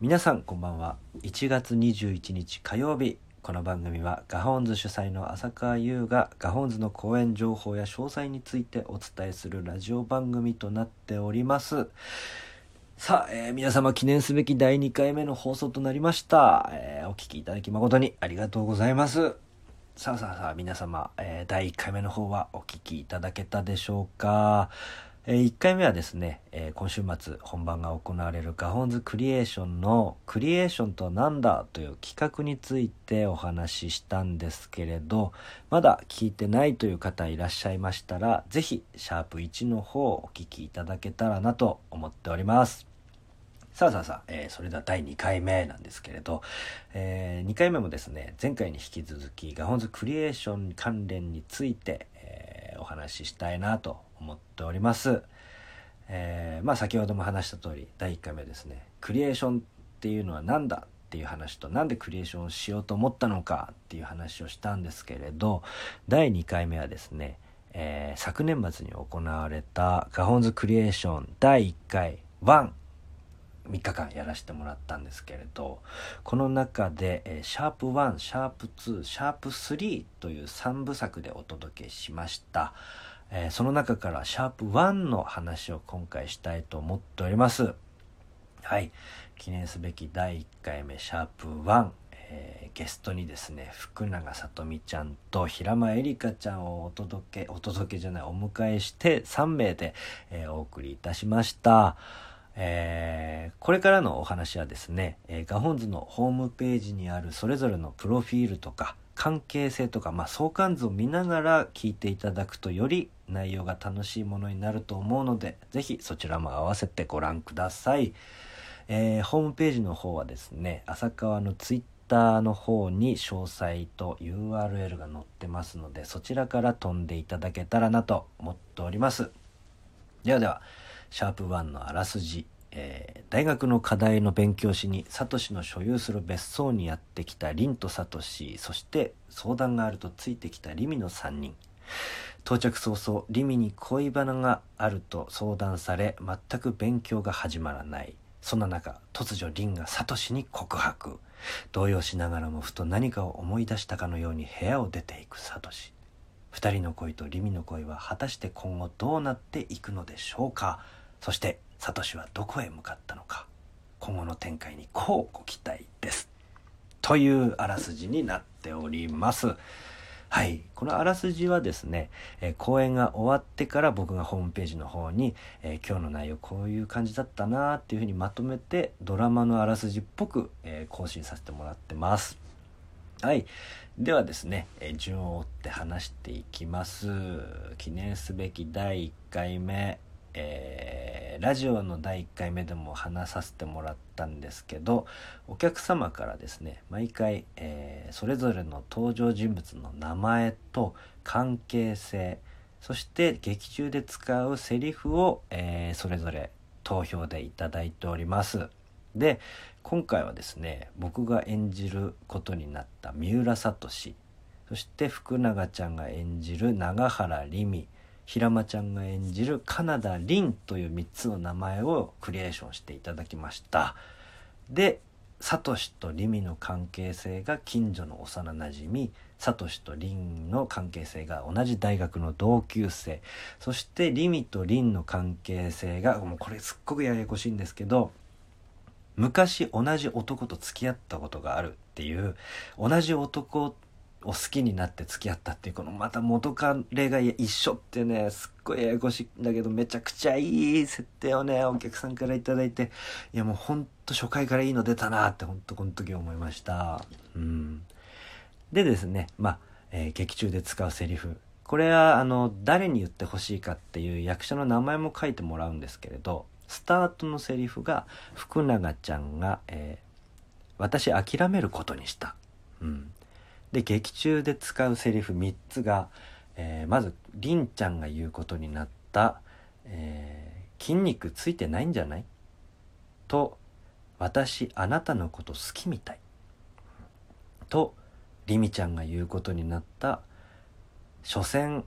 皆さんこんばんは。1月21日火曜日。この番組はガホンズ主催の浅川優がガホンズの公演情報や詳細についてお伝えするラジオ番組となっております。さあ、えー、皆様記念すべき第2回目の放送となりました、えー、お聴きいただき誠にありがとうございます。さあさあさあ皆様、えー、第1回目の方はお聴きいただけたでしょうか？え、1回目はですね、え、今週末本番が行われるガホンズクリエーションのクリエーションとは何だという企画についてお話ししたんですけれど、まだ聞いてないという方いらっしゃいましたら、ぜひシャープ1の方をお聞きいただけたらなと思っております。さあさあさあ、えー、それでは第2回目なんですけれど、えー、2回目もですね、前回に引き続きガホンズクリエーション関連について、えー、お話ししたいなと思っております。えー、まあ先ほども話した通り第1回目ですねクリエーションっていうのは何だっていう話となんでクリエーションをしようと思ったのかっていう話をしたんですけれど第2回目はですね、えー、昨年末に行われたガホンズクリエーション第1回1 3日間やらせてもらったんですけれどこの中で、えー、シャープ1シャープ2シャープ3という3部作でお届けしました。えー、その中からシャープ1の話を今回したいと思っております。はい。記念すべき第1回目シャープ1、えー、ゲストにですね、福永さとみちゃんと平間絵里香ちゃんをお届け、お届けじゃない、お迎えして3名で、えー、お送りいたしました。えー、これからのお話はですね、えー、ガホンズのホームページにあるそれぞれのプロフィールとか関係性とか、まあ、相関図を見ながら聞いていただくとより内容が楽しいものになると思うので、ぜひそちらも合わせてご覧ください。えー、ホームページの方はですね、浅川のツイッターの方に詳細と URL が載ってますので、そちらから飛んでいただけたらなと思っております。ではでは、シャープ1のあらすじ、えー、大学の課題の勉強しにサトシの所有する別荘にやってきたリンとサトシそして相談があるとついてきたリミの3人到着早々リミに恋バナがあると相談され全く勉強が始まらない。そんな中突如リンがサトシに告白。動揺しながらもふと何かを思い出したかのように部屋を出ていくサトシ。二人の恋とリミの恋は果たして今後どうなっていくのでしょうか。そしてサトシはどこへ向かったのか。今後の展開にこうご期待です。というあらすじになっております。はい。このあらすじはですね、えー、公演が終わってから僕がホームページの方に、えー、今日の内容こういう感じだったなっていうふうにまとめてドラマのあらすじっぽく、えー、更新させてもらってます。はい。ではですね、え順を追って話していきます。記念すべき第1回目、えー、ラジオの第1回目でも話させてもらったんですけどお客様からですね毎回、えー、それぞれの登場人物の名前と関係性そして劇中で使うセリフを、えー、それぞれ投票でいただいております。で今回はですね僕が演じることになった三浦聡そして福永ちゃんが演じる永原里美平間ちゃんが演じるカナダ・リンという3つの名前をクリエーションしていただきました。でサトシとリミの関係性が近所の幼なじみサトシとリンの関係性が同じ大学の同級生。そしてリミとリンの関係性がもうこれすっごくややこしいんですけど昔同じ男と付き合ったことがあるっていう同じ男を好きになって付き合ったっていうこのまた元彼が一緒ってねすっごいややこしいんだけどめちゃくちゃいい設定をねお客さんから頂いていやもうほんと初回からいいの出たなってほんとこの時思いました。うん。でですねまあ、えー、劇中で使うセリフ。これはあの誰に言ってほしいかっていう役者の名前も書いてもらうんですけれどスタートのセリフが福永ちゃんが、えー「私諦めることにした」うん。で劇中で使うセリフ3つが、えー、まずりんちゃんが言うことになった「えー、筋肉ついてないんじゃない?」と「私あなたのこと好きみたい」とりみちゃんが言うことになった「所詮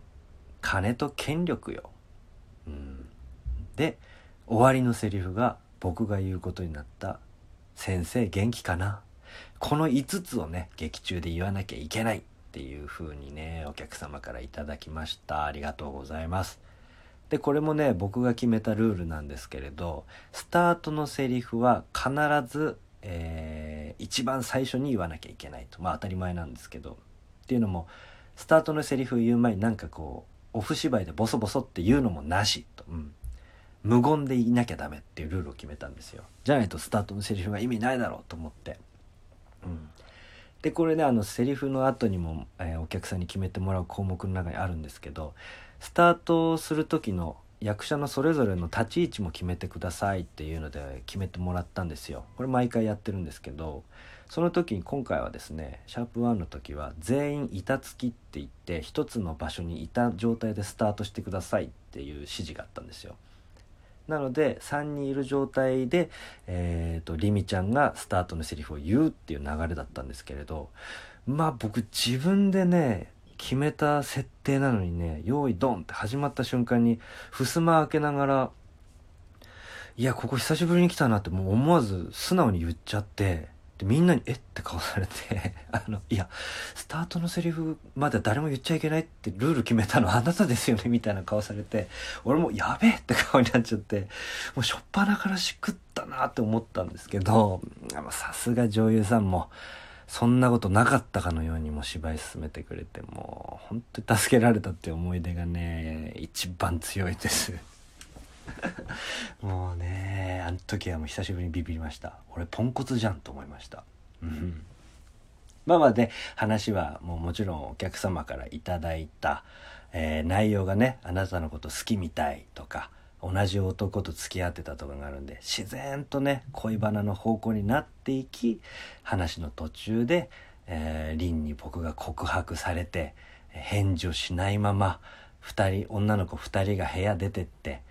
金と権力よ」うん、で終わりのセリフが僕が言うことになった「先生元気かな？この5つをね劇中で言わなきゃいけないっていう風にねお客様からいただきました。ありがとうございます。でこれもね僕が決めたルールなんですけれどスタートのセリフは必ず、えー、一番最初に言わなきゃいけないと。まあ当たり前なんですけど。っていうのもスタートのセリフ言う前になんかこうオフ芝居でボソボソって言うのもなしと、うん、無言でいなきゃダメっていうルールを決めたんですよ。じゃないとスタートのセリフが意味ないだろうと思って、うん、でこれねあのセリフの後にも、えー、お客さんに決めてもらう項目の中にあるんですけどスタートする時の役者のそれぞれの立ち位置も決めてくださいっていうので決めてもらったんですよ。これ毎回やってるんですけどその時に今回はですねシャープ1の時は全員板付きって言って一つの場所にいた状態でスタートしてくださいっていう指示があったんですよ。なので3人いる状態で、えーと、リミちゃんがスタートのセリフを言うっていう流れだったんですけれどまあ僕自分でね決めた設定なのにね用意ドンって始まった瞬間に襖開けながらいやここ久しぶりに来たなってもう思わず素直に言っちゃってでみんなに「え？っ?」て顔されて あのいやスタートのセリフまだ誰も言っちゃいけないってルール決めたのあなたですよねみたいな顔されて俺も「やべえ!」って顔になっちゃってもう初っ端からしくったなって思ったんですけどさすが女優さんもそんなことなかったかのようにも芝居進めてくれてもう本当に助けられたって思い出がね一番強いです もうねあの時はもう久しぶりにビビりました。俺ポンコツじゃんと思いました。うん。まあまあで話はもうもちろんお客様からいただいた、えー、内容がねあなたのこと好きみたいとか同じ男と付き合ってたとかがあるんで自然とね恋バナの方向になっていき話の途中で、えー、リンに僕が告白されて返事をしないまま2人女の子2人が部屋出てって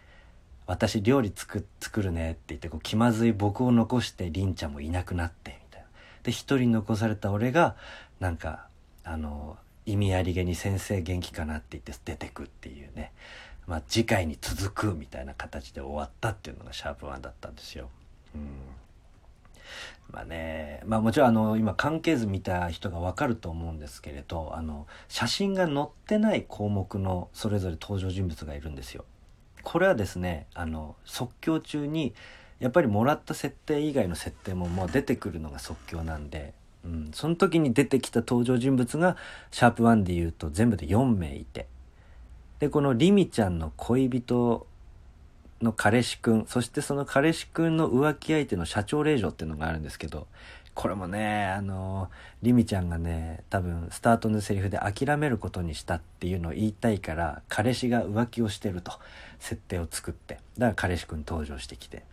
私料理作作るねって言ってこう気まずい僕を残して凛ちゃんもいなくなってみたいなで一人残された俺がなんかあの意味ありげに先生元気かなって言って出てくっていうねまあ次回に続くみたいな形で終わったっていうのがシャープワンだったんですよ。うんまあね、まあもちろんあの今関係図見た人がわかると思うんですけれどあの写真が載ってない項目のそれぞれ登場人物がいるんですよ。これはですねあの即興中にやっぱりもらった設定以外の設定ももう出てくるのが即興なんで、うん、その時に出てきた登場人物がシャープ1で言うと全部で4名いてでこのリミちゃんの恋人の彼氏くんそしてその彼氏くんの浮気相手の社長令嬢っていうのがあるんですけどこれもねあのリミちゃんがね多分スタートのセリフで諦めることにしたっていうのを言いたいから彼氏が浮気をしてると設定を作ってだから彼氏くん登場してきて。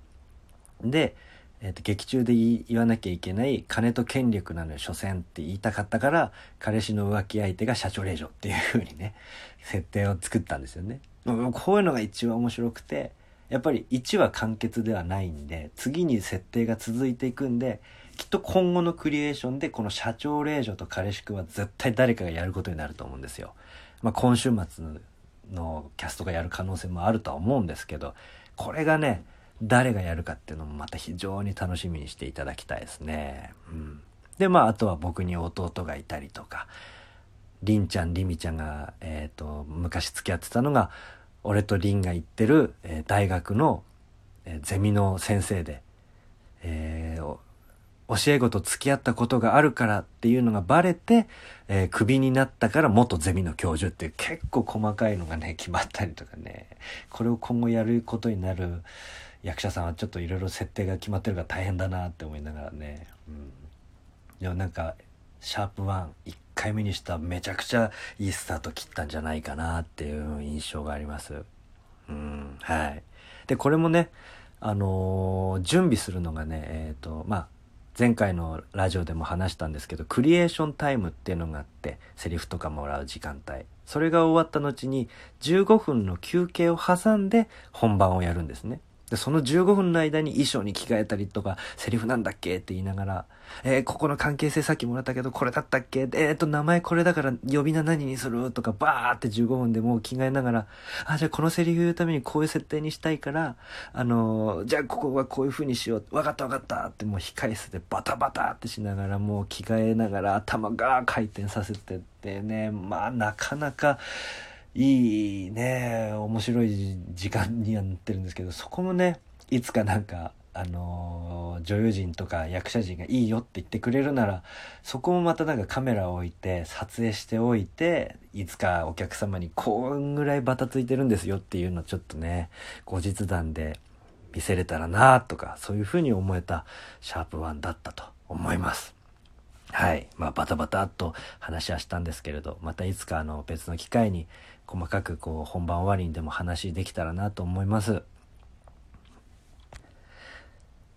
で、えー、と劇中で言わなきゃいけない金と権力なのよ所詮って言いたかったから彼氏の浮気相手が社長令嬢っていう風にね設定を作ったんですよね。こういうのが一番面白くてやっぱり1は完結ではないんで次に設定が続いていくんできっと今後のクリエーションでこの社長令嬢と彼氏くんは絶対誰かがやることになると思うんですよ。まあ、今週末のキャストがやる可能性もあるとは思うんですけどこれがね誰がやるかっていうのもまた非常に楽しみにしていただきたいですね。うん、でまああとは僕に弟がいたりとかりんちゃんりみちゃんが、えーと、昔付き合ってたのが俺とりんが行ってる、えー、大学の、えー、ゼミの先生で、教え子と付き合ったことがあるからっていうのがバレて、えー、クビになったから元ゼミの教授っていう結構細かいのがね、決まったりとかね、これを今後やることになる役者さんはちょっといろいろ設定が決まってるから大変だなって思いながらね、うん。でもなんか、シャープ1、1回目にしためちゃくちゃいいスタート切ったんじゃないかなっていう印象があります。うん、はい。で、これもね、あのー、準備するのがね、えっ、ー、と、まあ、前回のラジオでも話したんですけどクリエーションタイムっていうのがあってセリフとかもらう時間帯。それが終わった後に15分の休憩を挟んで本番をやるんですね。で、その15分の間に衣装に着替えたりとか、セリフなんだっけって言いながら、えー、ここの関係性さっきもらったけど、これだったっけ？えー、っと、名前これだから呼び名何にする？とか、バーって15分でもう着替えながら、あ、じゃあこのセリフ言うためにこういう設定にしたいから、あのー、じゃあここはこういう風にしよう。わかったわかったってもう控え室でバタバタってしながら、もう着替えながら頭が回転させてってね、まあなかなか、いいね、面白い時間にはなってるんですけど、そこもね、いつかなんか、あの、女優陣とか役者陣がいいよって言ってくれるなら、そこもまたなんかカメラを置いて、撮影しておいて、いつかお客様にこんぐらいバタついてるんですよっていうのをちょっとね、後日談で見せれたらなとか、そういうふうに思えたシャープワンだったと思います。はい。まあ、バタバタっと話はしたんですけれど、またいつかあの別の機会に細かくこう本番終わりにでも話できたらなと思います。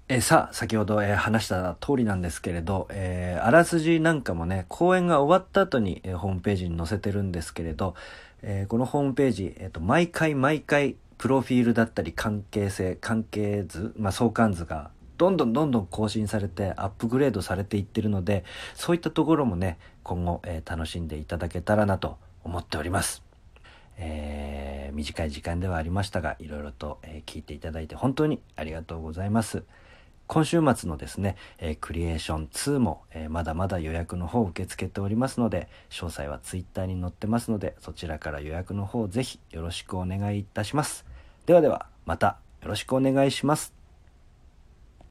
えさあ、先ほど、えー、話した通りなんですけれど、えー、あらすじなんかもね、公演が終わった後に、えー、ホームページに載せてるんですけれど、えこのホームページ、えっ、と、毎回毎回、プロフィールだったり関係性、関係図、まあ、相関図がどんどんどんどん更新されてアップグレードされていってるので、そういったところもね、今後、え楽しんでいただけたらなと思っております。短い時間ではありましたが、いろいろと、えー、聞いていただいて本当にありがとうございます。今週末のですね、えー、クリエーション2も、えー、まだまだ予約の方を受け付けておりますので、詳細は Twitter に載ってますので、そちらから予約の方ぜひよろしくお願いいたします。ではでは、またよろしくお願いします。